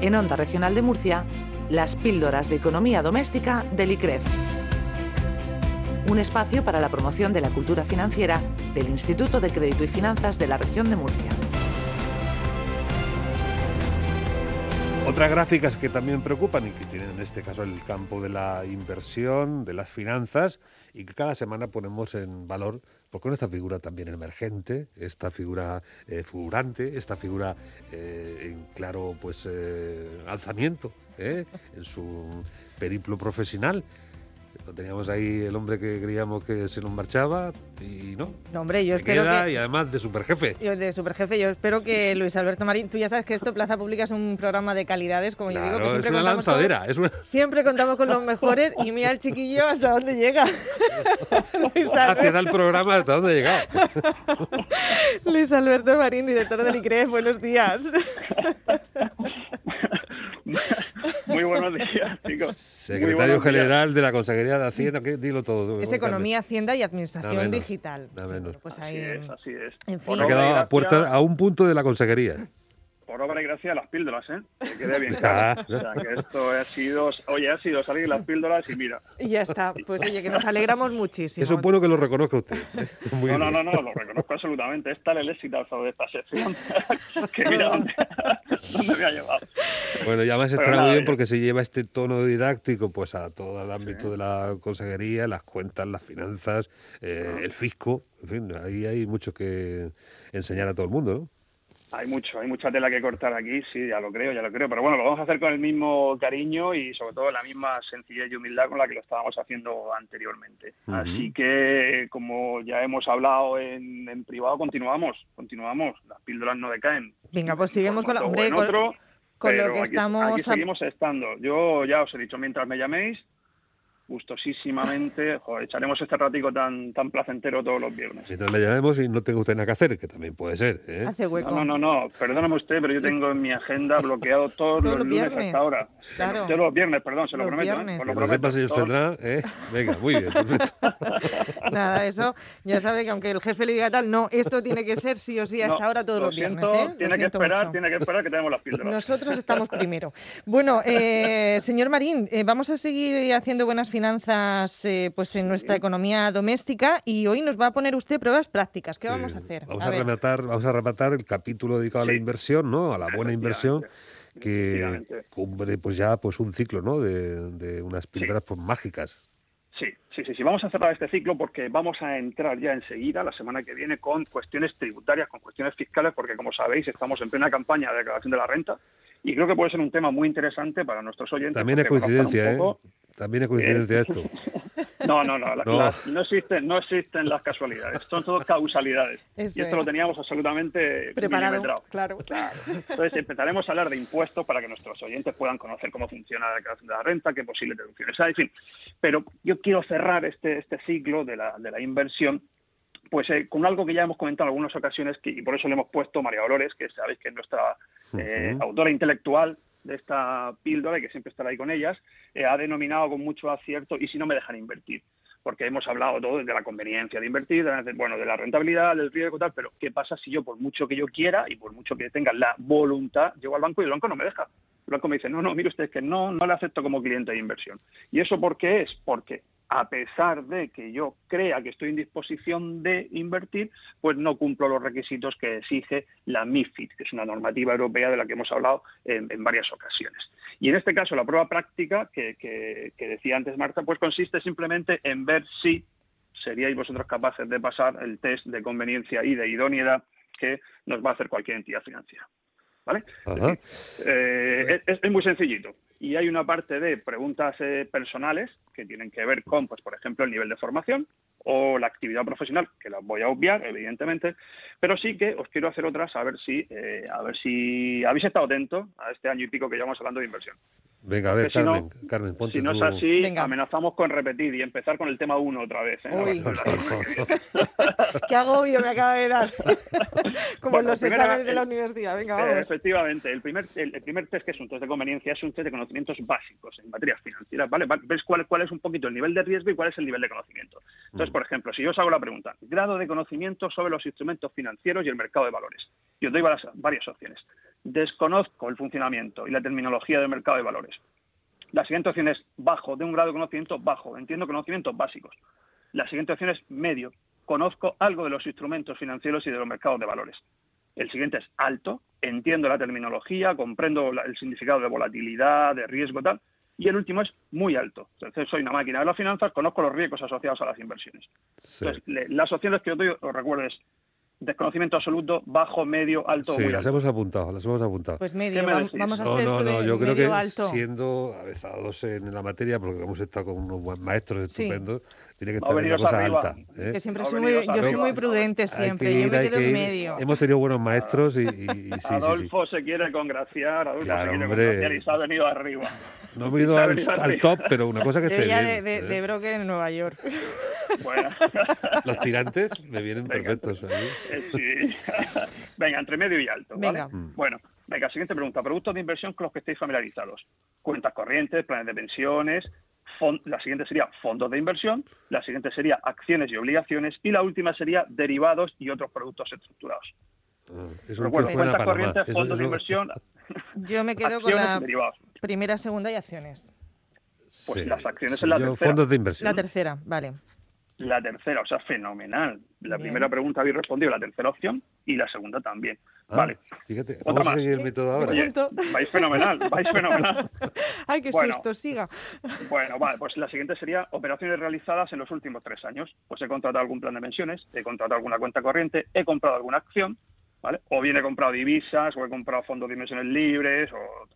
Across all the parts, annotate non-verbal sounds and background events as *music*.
en Onda Regional de Murcia, las píldoras de economía doméstica del ICREF. Un espacio para la promoción de la cultura financiera del Instituto de Crédito y Finanzas de la región de Murcia. Otras gráficas que también preocupan y que tienen en este caso el campo de la inversión, de las finanzas, y que cada semana ponemos en valor, porque con esta figura también emergente, esta figura eh, fulgurante, esta figura eh, en claro pues eh, alzamiento en su periplo profesional teníamos ahí el hombre que creíamos que se nos marchaba y no. No, hombre, yo espero que... Y además de superjefe. Yo de superjefe, yo espero que Luis Alberto Marín, tú ya sabes que esto, Plaza Pública, es un programa de calidades, como yo digo, que siempre es una contamos lanzadera. Siempre contamos con los mejores y mira el chiquillo hasta dónde llega. *laughs* Luis Gracias al programa hasta dónde llega. *laughs* Luis Alberto Marín, director del ICREF, buenos días. *laughs* Muy buenos días, *laughs* chicos. Secretario General de la Consejería de Hacienda, ¿qué? dilo todo. Es Economía, Hacienda y Administración Digital. Pues así es, así es. Ha quedado a, puerta, a un punto de la Consejería por obra y gracia de las píldoras, ¿eh? Que quede bien *laughs* claro. o sea, que esto ha sido, oye, ha sido salir las píldoras y mira. Y ya está. Pues oye, que nos alegramos muchísimo. Es bueno que lo reconozca usted. *laughs* no, no, no, no, lo reconozco absolutamente. Es tal el éxito de esta sección que mira *laughs* dónde, me ha llevado. Bueno, y además está muy bien porque se lleva este tono didáctico pues a todo el ámbito de la consejería, las cuentas, las finanzas, eh, el fisco, en fin, ahí hay mucho que enseñar a todo el mundo, ¿no? Hay mucho, hay mucha tela que cortar aquí, sí, ya lo creo, ya lo creo, pero bueno, lo vamos a hacer con el mismo cariño y sobre todo la misma sencillez y humildad con la que lo estábamos haciendo anteriormente. Así que, como ya hemos hablado en, en, privado, continuamos, continuamos, las píldoras no decaen. Venga, pues seguimos con, la, hombre, con, con lo que estamos... Aquí seguimos estando. Yo ya os he dicho, mientras me llaméis, gustosísimamente, echaremos este ratico tan tan placentero todos los viernes. Mientras le llamemos y no tengo usted nada que hacer, que también puede ser. ¿eh? Hace hueco. No, no, no, perdóname usted, pero yo tengo en mi agenda bloqueado *laughs* todos, los, lunes viernes. hasta ahora. Claro. Todos los viernes, perdón, se lo prometo. ¿eh? Viernes. lo prometo. señor Cedrán, ¿eh? Venga, muy bien, perfecto. *laughs* Nada, eso ya sabe que aunque el jefe le diga tal, no, esto tiene que ser sí o sí hasta ahora todos los viernes. ¿eh? Tiene que esperar, tiene que esperar que tenemos las píldoras. Nosotros estamos primero. Bueno, eh, señor Marín, eh, vamos a seguir haciendo buenas finanzas eh, pues en nuestra economía doméstica y hoy nos va a poner usted pruebas prácticas. ¿Qué vamos a hacer? Vamos a, rematar, vamos a rematar el capítulo dedicado a la inversión, ¿no? A la buena inversión que cumple pues ya pues un ciclo, ¿no? De, unas píldoras pues, mágicas. Sí, sí, sí, sí. Vamos a cerrar este ciclo porque vamos a entrar ya enseguida, la semana que viene, con cuestiones tributarias, con cuestiones fiscales, porque como sabéis estamos en plena campaña de declaración de la renta y creo que puede ser un tema muy interesante para nuestros oyentes. También es coincidencia, ¿eh? También es coincidencia eh, esto. *laughs* No, no, no. no. existen, no existen las casualidades. Son todo causalidades. y esto lo teníamos absolutamente preparado. Claro. claro. Entonces empezaremos a hablar de impuestos para que nuestros oyentes puedan conocer cómo funciona la declaración de la renta, qué posibles deducciones hay, en fin. Pero yo quiero cerrar este, este ciclo de la, de la inversión pues eh, con algo que ya hemos comentado en algunas ocasiones que, y por eso le hemos puesto María Dolores, que sabéis que es nuestra eh, autora intelectual de esta píldora y que siempre estará ahí con ellas, eh, ha denominado con mucho acierto y si no me dejan invertir. Porque hemos hablado todo de la conveniencia de invertir, de, bueno, de la rentabilidad, del riesgo y tal, pero ¿qué pasa si yo, por mucho que yo quiera y por mucho que tenga la voluntad, llego al banco y el banco no me deja? El banco me dice, no, no, mire usted, que no, no le acepto como cliente de inversión. ¿Y eso por qué es? Porque a pesar de que yo crea que estoy en disposición de invertir, pues no cumplo los requisitos que exige la MIFID, que es una normativa europea de la que hemos hablado en, varias ocasiones. Y en este caso, la prueba práctica que, decía antes Marta, pues consiste simplemente en ver si seríais vosotros capaces de pasar el test de conveniencia y de idoneidad que nos va a hacer cualquier entidad financiera. ¿Vale? Eh, es muy sencillito y hay una parte de preguntas eh, personales que tienen que ver con, pues, por ejemplo, el nivel de formación o la actividad profesional, que las voy a obviar, evidentemente, pero sí que os quiero hacer otras a ver si, eh, a ver si habéis estado atentos a este año y pico que llevamos hablando de inversión. Venga, a ver, Carmen, Carmen, ponte Si no es así, amenazamos con repetir y empezar con el tema uno otra vez. ¿eh? Uy. *laughs* Qué agobio me acaba de dar. *laughs* Como los exámenes de la universidad. Venga, vamos. Efectivamente, el primer, el, primer test que es un test de conveniencia es un test de conocimientos básicos en materias financieras. ¿vale? ¿Ves cuál, cuál es un poquito el nivel de riesgo y cuál es el nivel de conocimiento? Entonces, por ejemplo, si yo os hago la pregunta, grado de conocimiento sobre los instrumentos financieros y el mercado de valores, y os doy varias, varias opciones. desconozco el funcionamiento y la terminología del mercado de valores. La siguiente opción es bajo, de un grado de conocimiento bajo, entiendo conocimientos básicos. La siguiente opción es medio, conozco algo de los instrumentos financieros y de los mercados de valores. El siguiente es alto, entiendo la terminología, comprendo el significado de volatilidad, de riesgo, tal. Y el último es muy alto. Entonces, soy una máquina de las finanzas, conozco los riesgos asociados a las inversiones. Entonces, las opciones que yo doy, os recuerdo, es desconocimiento absoluto, bajo, medio, alto. Sí, muy las alto. hemos apuntado, las hemos apuntado. Pues medio, ¿Qué me vam- decís? vamos a No, ser no, no, yo creo que alto. siendo avezados en la materia, porque hemos estado con unos buenos maestros Sí. estupendos, tiene que estar en una cosa arriba. alta. ¿eh? Que siempre soy muy, yo soy muy prudente siempre, que yo ir, me quedo que en ir. medio. Hemos tenido buenos maestros y, y- y sí, sí, sí. Adolfo se quiere congraciar, Adolfo Claro, se quiere hombre. congraciar y se ha venido arriba. No hemos ido al, al top, pero una cosa que Yo esté ya bien. de, de, ¿eh? de broker en Nueva York. Bueno, *laughs* Los tirantes me vienen Venga. perfectos. ahí. eh, sí. *laughs* venga, entre medio y alto. ¿vale? Venga. Mm. Bueno, venga, siguiente pregunta. Productos de inversión con los que estéis familiarizados. Cuentas corrientes, planes de pensiones. La siguiente sería fondos de inversión. La siguiente sería acciones y obligaciones. Y la última sería derivados y otros productos estructurados. Ah, Eso funciona cuentas corrientes. Eso- fondos de inversión, Yo me quedo con la derivados. Primera, segunda y acciones. Pues Sí, las acciones sí, en la yo tercera. fondos de inversión. La tercera, vale. La tercera, o sea, fenomenal. La Bien. primera pregunta habéis respondido la tercera opción y la segunda también. Ah, vale. Fíjate, Otra vamos a seguir el método ahora. Oye, vais fenomenal, vais *laughs* fenomenal. Ay, qué Bueno. susto, siga. Bueno, vale, pues la siguiente sería operaciones realizadas en los últimos tres años. Pues he contratado algún plan de pensiones, he contratado alguna cuenta corriente, he comprado alguna acción, ¿vale? O bien he comprado divisas, o he comprado fondos de inversiones libres, o...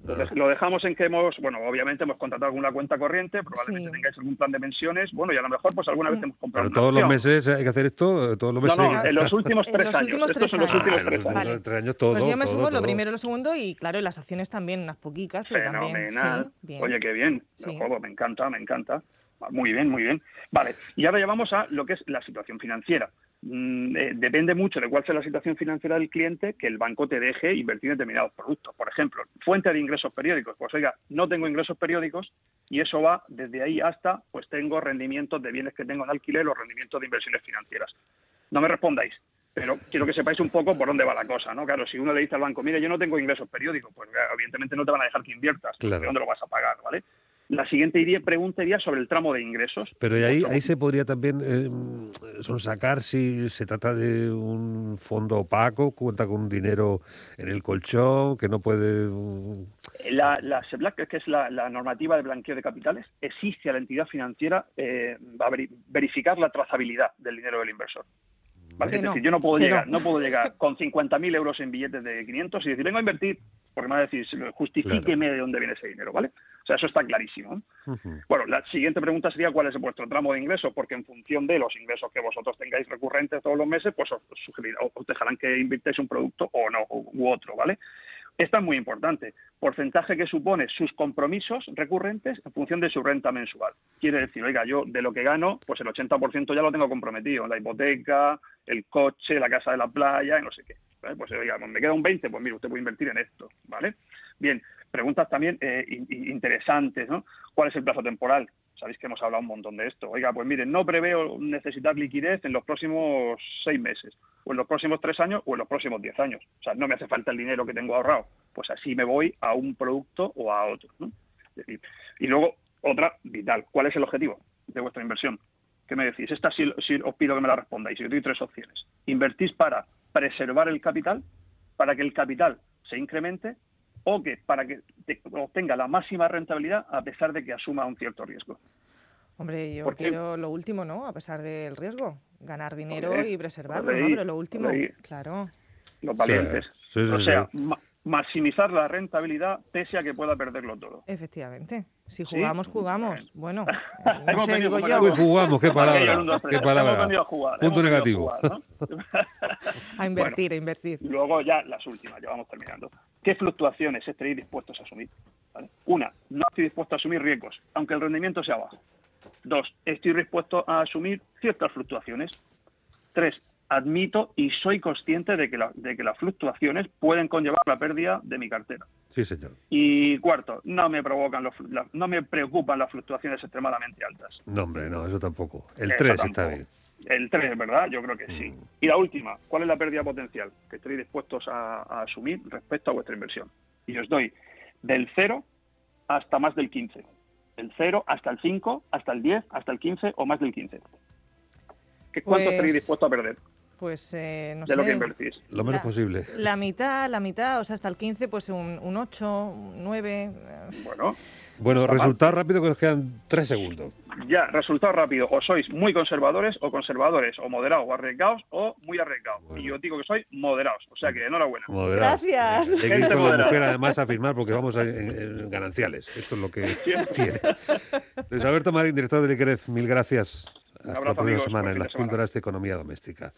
Entonces, lo dejamos en que hemos, bueno, obviamente hemos contratado alguna cuenta corriente, probablemente Sí. tengáis algún plan de pensiones, bueno, y a lo mejor pues alguna vez hemos comprado Pero una todos los meses hay que hacer esto, todos los meses. no, en los últimos tres los años. últimos Estos tres son los años. últimos Ah, en tres los años. tres años todo. pues yo me todo, sumo lo primero y lo segundo y claro, las acciones también, unas pero también. Fenomenal. Sí. Oye, qué bien. Sí. Joder, me encanta, me encanta. Muy bien, muy bien. Vale, y ahora ya vamos a lo que es la situación financiera. Mm, eh, depende mucho de cuál sea la situación financiera del cliente que el banco te deje invertir en determinados productos. Por ejemplo, fuente de ingresos periódicos. Pues oiga, no tengo ingresos periódicos y eso va desde ahí hasta, pues tengo rendimientos de bienes que tengo en alquiler o rendimientos de inversiones financieras. No me respondáis, pero quiero que sepáis un poco por dónde va la cosa, ¿no? Claro, si uno le dice al banco, mire, yo no tengo ingresos periódicos, pues evidentemente no te van a dejar que inviertas. Claro. ¿De dónde lo vas a pagar, vale? La siguiente iría, pregunta iría sobre el tramo de ingresos. Pero y ahí, ahí se podría también eh, sonsacar si se trata de un fondo opaco, cuenta con dinero en el colchón, que no puede... mm, La, la SEBLAC, que es la, la normativa de blanqueo de capitales, exige a la entidad financiera eh, a veri- verificar la trazabilidad del dinero del inversor. Es no, decir, yo no puedo llegar, no. no. puedo llegar con 50.000 euros en billetes de 500 y decir, vengo a invertir, porque me va a decir, justifíqueme de dónde viene ese dinero, ¿vale? O sea, eso está clarísimo. Bueno, la siguiente pregunta sería cuál es vuestro tramo de ingresos, porque en función de los ingresos que vosotros tengáis recurrentes todos los meses, pues os, sugerirá- os dejarán que invirtáis un producto o no, u, u otro, ¿vale? Esta es muy importante. Porcentaje que supone sus compromisos recurrentes en función de su renta mensual. Quiere decir, oiga, yo de lo que gano, pues el 80% ya lo tengo comprometido. La hipoteca, el coche, la casa de la playa, y no sé qué. Pues oiga, me queda un 20, pues mire, usted puede invertir en esto, ¿vale? Bien, preguntas también eh, in- in- interesantes, ¿no? ¿Cuál es el plazo temporal? Sabéis que hemos hablado un montón de esto. Oiga, pues miren, no preveo necesitar liquidez en los próximos seis meses, o en los próximos tres años, o en los próximos diez años. O sea, no me hace falta el dinero que tengo ahorrado. Pues así me voy a un producto o a otro, ¿no? Y luego, otra vital. ¿Cuál es el objetivo de vuestra inversión? ¿Qué me decís? Esta sí, sí os pido que me la respondáis. Yo doy tres opciones. Invertís para preservar el capital, para que el capital se incremente o que para que te- obtenga la máxima rentabilidad a pesar de que asuma un cierto riesgo. Hombre, yo quiero lo último, ¿no? A pesar del riesgo. Ganar dinero y preservarlo, ¿no? Pero lo último, claro. Los valientes. sí, sí, o sea, sí. ma- maximizar la rentabilidad pese a que pueda perderlo todo. Efectivamente. Si ¿Sí? jugamos, jugamos. Bueno, *laughs* eh, no Hemos sé, venido digo yo, Uy, jugamos, qué palabra, dos, qué palabra. Hemos venido a jugar, Punto a negativo. jugar, ¿no? *laughs* a invertir, a invertir. Luego ya las últimas, ya vamos terminando. ¿Qué fluctuaciones estaréis dispuestos a asumir? ¿Vale? Una, no estoy dispuesto a asumir riesgos, aunque el rendimiento sea bajo. Dos, estoy dispuesto a asumir ciertas fluctuaciones. Tres, admito y soy consciente de que, la- de que las fluctuaciones pueden conllevar la pérdida de mi cartera. Sí, señor. Y cuarto, no me provocan los, la- no me preocupan las fluctuaciones extremadamente altas. No, hombre, no, eso tampoco. El Eso 3 está bien. El 3, ¿verdad? Yo creo que sí. Mm. Y la última, ¿cuál es la pérdida potencial que estaréis dispuestos a, a asumir respecto a vuestra inversión? Y os doy del 0 hasta más del 15. El 0 hasta el 5, hasta el 10, hasta el 15 o más del 15. ¿Qué, ¿Cuánto Pues- estaréis dispuestos a perder Pues eh, no de lo que sé. invertís? Lo menos La- posible. La mitad, la mitad, o sea, hasta el 15, pues un, un 8, un 9. Bueno, Bueno, mal. resultado rápido que nos quedan tres segundos. ya, resultado rápido. O sois muy conservadores o conservadores, o moderados o arriesgados o muy arriesgados. Bueno. Y yo digo que sois moderados. O sea que enhorabuena. Moderados. Gracias. Hay que ir con la mujer además a firmar porque vamos a- en, en gananciales. Esto es lo que tiene. Luis Alberto Marín, director del ICREF, mil gracias. Hasta la próxima amigos. semana en las píldoras de economía doméstica.